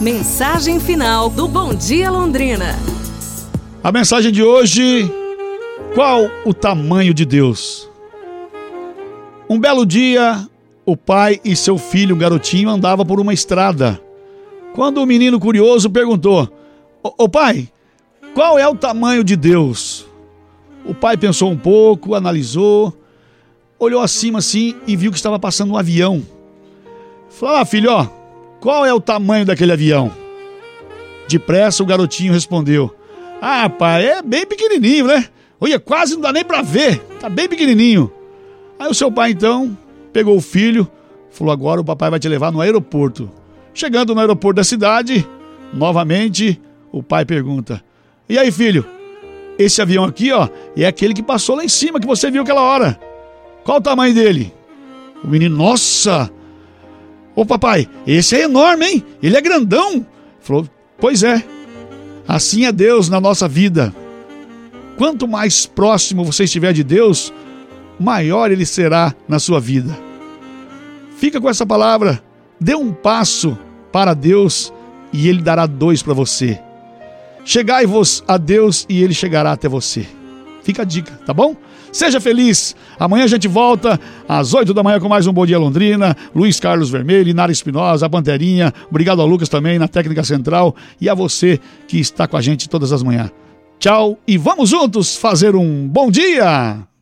Mensagem final do Bom Dia Londrina. A mensagem de hoje: qual o tamanho de Deus? Um belo dia, o pai e seu filho, um garotinho, andavam por uma estrada. Quando o menino curioso perguntou: Ô pai, qual é o tamanho de Deus? O pai pensou um pouco, analisou, olhou acima assim e viu que estava passando um avião. Falou: Ah, filho, ó, qual é o tamanho daquele avião? Depressa o garotinho respondeu: Ah, pai, é bem pequenininho, né? Olha, quase não dá nem para ver, tá bem pequenininho. Aí o seu pai então pegou o filho, falou: Agora o papai vai te levar no aeroporto. Chegando no aeroporto da cidade, novamente o pai pergunta: E aí, filho? Esse avião aqui, ó, é aquele que passou lá em cima que você viu aquela hora. Qual o tamanho dele? O menino, nossa! Ô papai, esse é enorme, hein? Ele é grandão. Falou: Pois é. Assim é Deus na nossa vida. Quanto mais próximo você estiver de Deus, maior ele será na sua vida. Fica com essa palavra. Dê um passo para Deus e ele dará dois para você. Chegai-vos a Deus e ele chegará até você. Fica a dica, tá bom? Seja feliz. Amanhã a gente volta às 8 da manhã com mais um Bom Dia Londrina. Luiz Carlos Vermelho, Inara Espinosa, a Panterinha. Obrigado ao Lucas também na técnica central e a você que está com a gente todas as manhãs. Tchau e vamos juntos fazer um bom dia!